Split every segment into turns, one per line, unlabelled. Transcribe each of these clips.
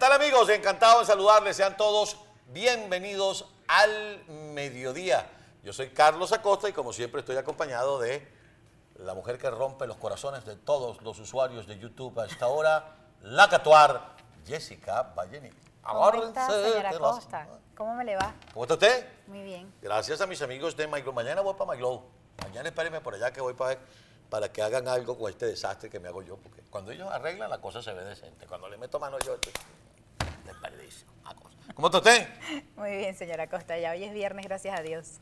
tal amigos? Encantado de saludarles. Sean todos bienvenidos al mediodía. Yo soy Carlos Acosta y como siempre estoy acompañado de la mujer que rompe los corazones de todos los usuarios de YouTube a esta hora, la catuar Jessica Balleni.
¿Cómo está, señora Acosta? ¿Cómo me le va?
¿Cómo está usted?
Muy bien.
Gracias a mis amigos de MyGlow. Mañana voy para MyGlow. Mañana espérenme por allá que voy para, para que hagan algo con este desastre que me hago yo. Porque cuando ellos arreglan, la cosa se ve decente. Cuando le meto mano yo, cosa. ¿Cómo está usted?
Muy bien, señora Acosta. Ya hoy es viernes, gracias a Dios.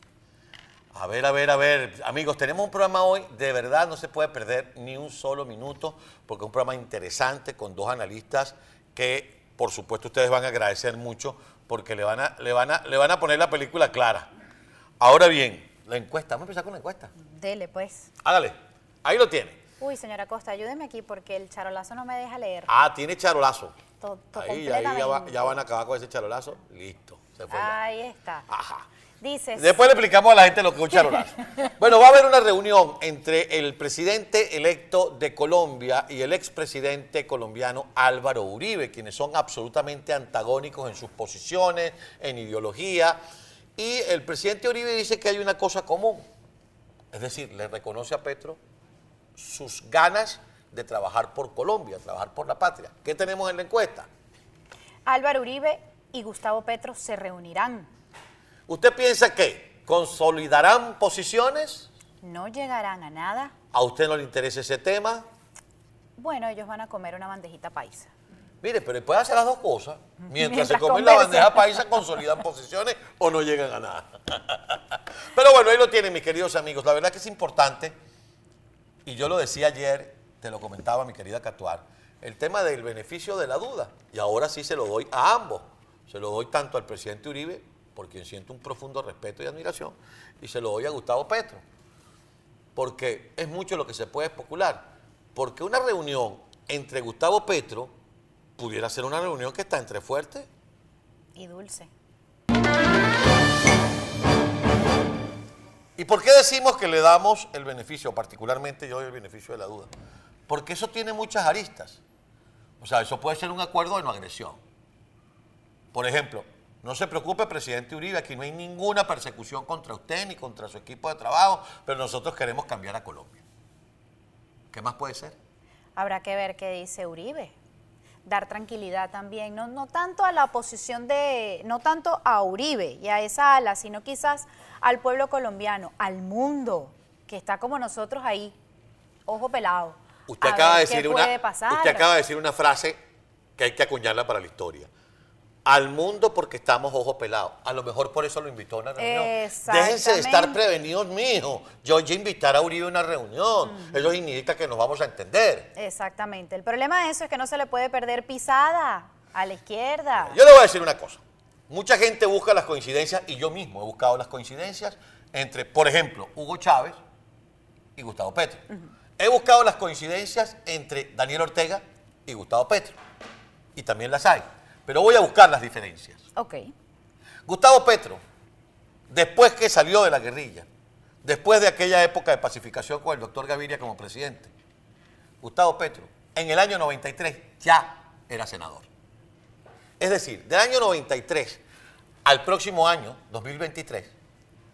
A ver, a ver, a ver. Amigos, tenemos un programa hoy, de verdad no se puede perder ni un solo minuto, porque es un programa interesante con dos analistas que, por supuesto, ustedes van a agradecer mucho, porque le van a, le van a, le van a poner la película clara. Ahora bien, la encuesta, vamos a empezar con la encuesta.
Dele, pues.
Hágale, ahí lo tiene.
Uy, señora Acosta, ayúdeme aquí porque el charolazo no me deja leer.
Ah, tiene charolazo.
To- to-
Ahí, ahí ya, va-
completamente.
ya van a acabar con ese charolazo. Listo, se fue ya.
Ahí está.
Ajá.
Dice,
Después le explicamos a la gente lo que es un charolazo. Bueno, va a haber una reunión entre el presidente electo de Colombia y el expresidente colombiano Álvaro Uribe, quienes son absolutamente antagónicos en sus posiciones, en ideología. Y el presidente Uribe dice que hay una cosa común. Es decir, le reconoce a Petro sus ganas de trabajar por Colombia, trabajar por la patria. ¿Qué tenemos en la encuesta?
Álvaro Uribe y Gustavo Petro se reunirán.
¿Usted piensa que consolidarán posiciones?
No llegarán a nada.
¿A usted no le interesa ese tema?
Bueno, ellos van a comer una bandejita paisa.
Mire, pero puede hacer las dos cosas. Mientras,
Mientras
se comen la bandeja paisa, consolidan posiciones o no llegan a nada. Pero bueno, ahí lo tienen, mis queridos amigos. La verdad que es importante, y yo lo decía ayer, te lo comentaba mi querida Catuar, el tema del beneficio de la duda. Y ahora sí se lo doy a ambos. Se lo doy tanto al presidente Uribe, por quien siento un profundo respeto y admiración, y se lo doy a Gustavo Petro. Porque es mucho lo que se puede especular. Porque una reunión entre Gustavo Petro pudiera ser una reunión que está entre fuertes.
Y dulce.
¿Y por qué decimos que le damos el beneficio, particularmente yo doy el beneficio de la duda? Porque eso tiene muchas aristas. O sea, eso puede ser un acuerdo de no agresión. Por ejemplo, no se preocupe, presidente Uribe, aquí no hay ninguna persecución contra usted ni contra su equipo de trabajo, pero nosotros queremos cambiar a Colombia. ¿Qué más puede ser?
Habrá que ver qué dice Uribe. Dar tranquilidad también, no, tanto a la oposición de, no tanto a Uribe y a esa ala, sino quizás al pueblo colombiano, al mundo, que está como nosotros ahí, ojo pelado.
Usted
a
acaba, de
ver
decir una,
pasar.
usted acaba de decir una frase que hay que acuñarla para la historia. Al mundo porque estamos ojos pelados. A lo mejor por eso lo invitó a una reunión. Déjense de estar prevenidos, mijo. Yo ya invitar a Uribe a una reunión. Eso significa que nos vamos a entender.
Exactamente. El problema de eso es que no se le puede perder pisada a la izquierda.
Yo le voy a decir una cosa. Mucha gente busca las coincidencias y yo mismo he buscado las coincidencias entre, por ejemplo, Hugo Chávez y Gustavo Petro. He buscado las coincidencias entre Daniel Ortega y Gustavo Petro. Y también las hay. Pero voy a buscar las diferencias.
Ok.
Gustavo Petro, después que salió de la guerrilla, después de aquella época de pacificación con el doctor Gaviria como presidente, Gustavo Petro, en el año 93 ya era senador. Es decir, del año 93 al próximo año, 2023,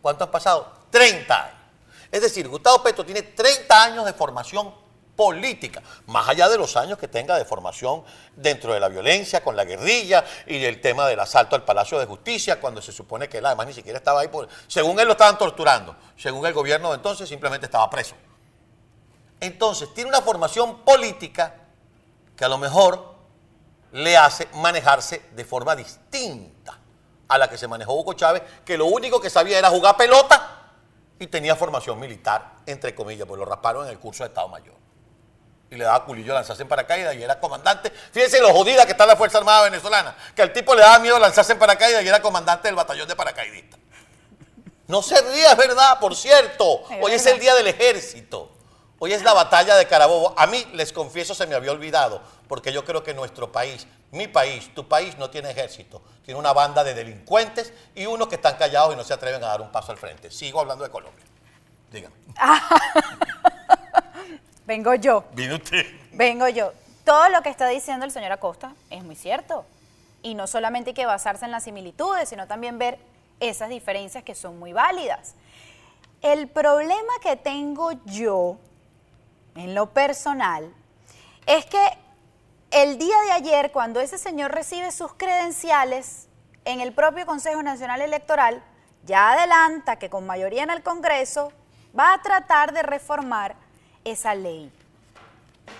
¿cuánto han pasado? 30 años. Es decir, Gustavo Petro tiene 30 años de formación política, más allá de los años que tenga de formación dentro de la violencia, con la guerrilla y el tema del asalto al Palacio de Justicia, cuando se supone que él además ni siquiera estaba ahí, por, según él lo estaban torturando, según el gobierno de entonces simplemente estaba preso. Entonces, tiene una formación política que a lo mejor le hace manejarse de forma distinta a la que se manejó Hugo Chávez, que lo único que sabía era jugar pelota y tenía formación militar, entre comillas, pues lo rasparon en el curso de Estado Mayor. Y le daba culillo lanzarse en paracaídas y era comandante. Fíjense lo jodida que está la Fuerza Armada Venezolana, que al tipo le daba miedo lanzarse en paracaídas y era comandante del batallón de paracaidistas. No se ría, es verdad, por cierto. Hoy es el día del ejército. Hoy es la batalla de Carabobo. A mí, les confieso, se me había olvidado, porque yo creo que nuestro país, mi país, tu país, no tiene ejército. Tiene una banda de delincuentes y unos que están callados y no se atreven a dar un paso al frente. Sigo hablando de Colombia. Dígame.
Vengo yo,
¿Viene usted?
vengo yo. Todo lo que está diciendo el señor Acosta es muy cierto. Y no solamente hay que basarse en las similitudes, sino también ver esas diferencias que son muy válidas. El problema que tengo yo, en lo personal, es que el día de ayer, cuando ese señor recibe sus credenciales en el propio Consejo Nacional Electoral, ya adelanta que con mayoría en el Congreso va a tratar de reformar esa ley.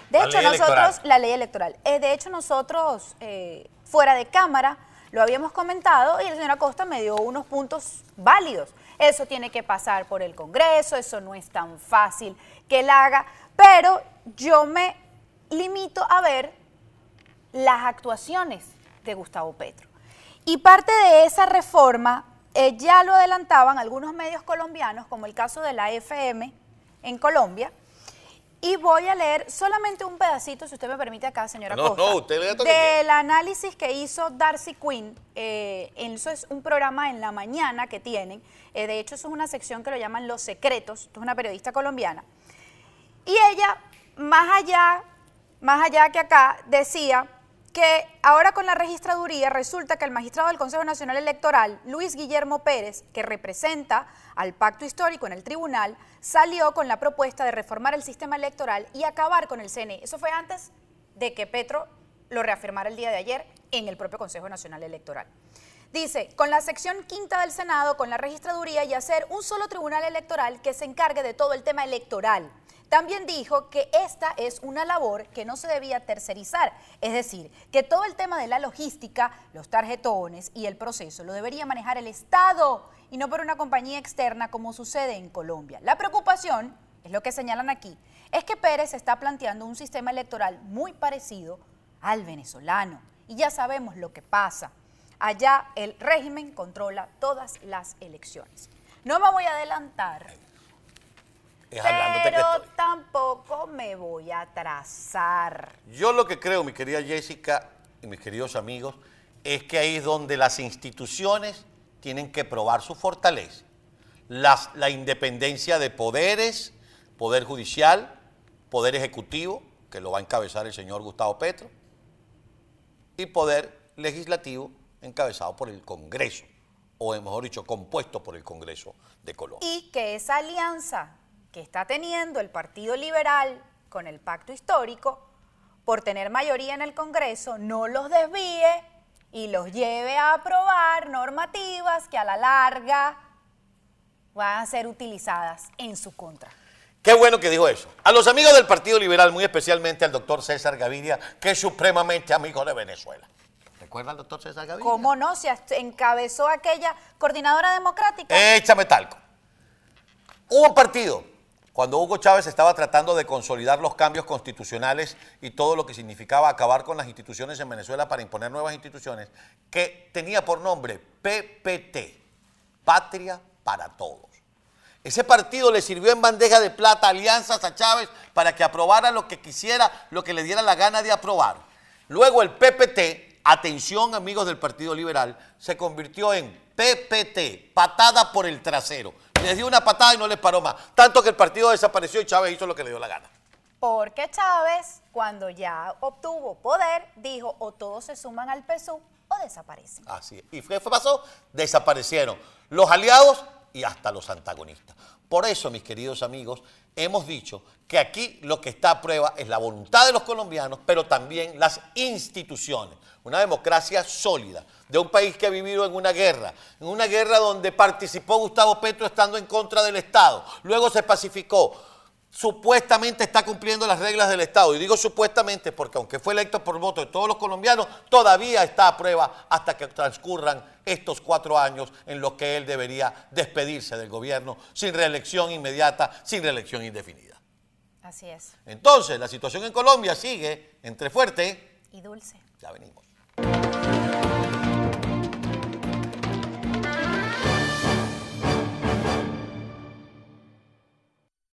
De hecho, nosotros, la ley electoral, eh, de hecho nosotros, eh, fuera de cámara, lo habíamos comentado y el señor Acosta me dio unos puntos válidos. Eso tiene que pasar por el Congreso, eso no es tan fácil que él haga, pero yo me limito a ver las actuaciones de Gustavo Petro. Y parte de esa reforma eh, ya lo adelantaban algunos medios colombianos, como el caso de la FM en Colombia, y voy a leer solamente un pedacito, si usted me permite acá, señora
no,
Costa,
no, usted lea
del análisis que hizo Darcy Quinn. Eh, eso es un programa en la mañana que tienen. Eh, de hecho, eso es una sección que lo llaman Los Secretos. Esto es una periodista colombiana. Y ella, más allá, más allá que acá, decía que ahora con la registraduría resulta que el magistrado del Consejo Nacional Electoral, Luis Guillermo Pérez, que representa al pacto histórico en el tribunal, salió con la propuesta de reformar el sistema electoral y acabar con el CNE. Eso fue antes de que Petro lo reafirmara el día de ayer en el propio Consejo Nacional Electoral. Dice, con la sección quinta del Senado, con la registraduría y hacer un solo tribunal electoral que se encargue de todo el tema electoral también dijo que esta es una labor que no se debía tercerizar, es decir, que todo el tema de la logística, los tarjetones y el proceso lo debería manejar el Estado y no por una compañía externa como sucede en Colombia. La preocupación, es lo que señalan aquí, es que Pérez está planteando un sistema electoral muy parecido al venezolano y ya sabemos lo que pasa. Allá el régimen controla todas las elecciones. No me voy a adelantar pero tampoco me voy a atrasar.
Yo lo que creo, mi querida Jessica y mis queridos amigos, es que ahí es donde las instituciones tienen que probar su fortaleza. la independencia de poderes, poder judicial, poder ejecutivo, que lo va a encabezar el señor Gustavo Petro, y poder legislativo encabezado por el Congreso, o mejor dicho, compuesto por el Congreso de Colombia.
Y que esa alianza que está teniendo el Partido Liberal con el pacto histórico por tener mayoría en el Congreso no los desvíe y los lleve a aprobar normativas que a la larga van a ser utilizadas en su contra.
Qué bueno que dijo eso. A los amigos del Partido Liberal, muy especialmente al doctor César Gaviria, que es supremamente amigo de Venezuela. ¿Recuerda al doctor César Gaviria?
¿Cómo no? Se encabezó aquella coordinadora democrática.
Échame talco. Hubo un partido cuando Hugo Chávez estaba tratando de consolidar los cambios constitucionales y todo lo que significaba acabar con las instituciones en Venezuela para imponer nuevas instituciones, que tenía por nombre PPT, Patria para Todos. Ese partido le sirvió en bandeja de plata alianzas a Chávez para que aprobara lo que quisiera, lo que le diera la gana de aprobar. Luego el PPT, atención amigos del Partido Liberal, se convirtió en PPT, patada por el trasero les dio una patada y no les paró más. Tanto que el partido desapareció y Chávez hizo lo que le dio la gana.
Porque Chávez, cuando ya obtuvo poder, dijo o todos se suman al PSU o desaparecen.
Así es. ¿Y qué pasó? Desaparecieron los aliados y hasta los antagonistas. Por eso, mis queridos amigos, hemos dicho que aquí lo que está a prueba es la voluntad de los colombianos, pero también las instituciones. Una democracia sólida, de un país que ha vivido en una guerra, en una guerra donde participó Gustavo Petro estando en contra del Estado, luego se pacificó, supuestamente está cumpliendo las reglas del Estado. Y digo supuestamente porque aunque fue electo por voto de todos los colombianos, todavía está a prueba hasta que transcurran estos cuatro años en los que él debería despedirse del gobierno sin reelección inmediata, sin reelección indefinida.
Así es.
Entonces, la situación en Colombia sigue entre fuerte
y dulce.
Ya venimos.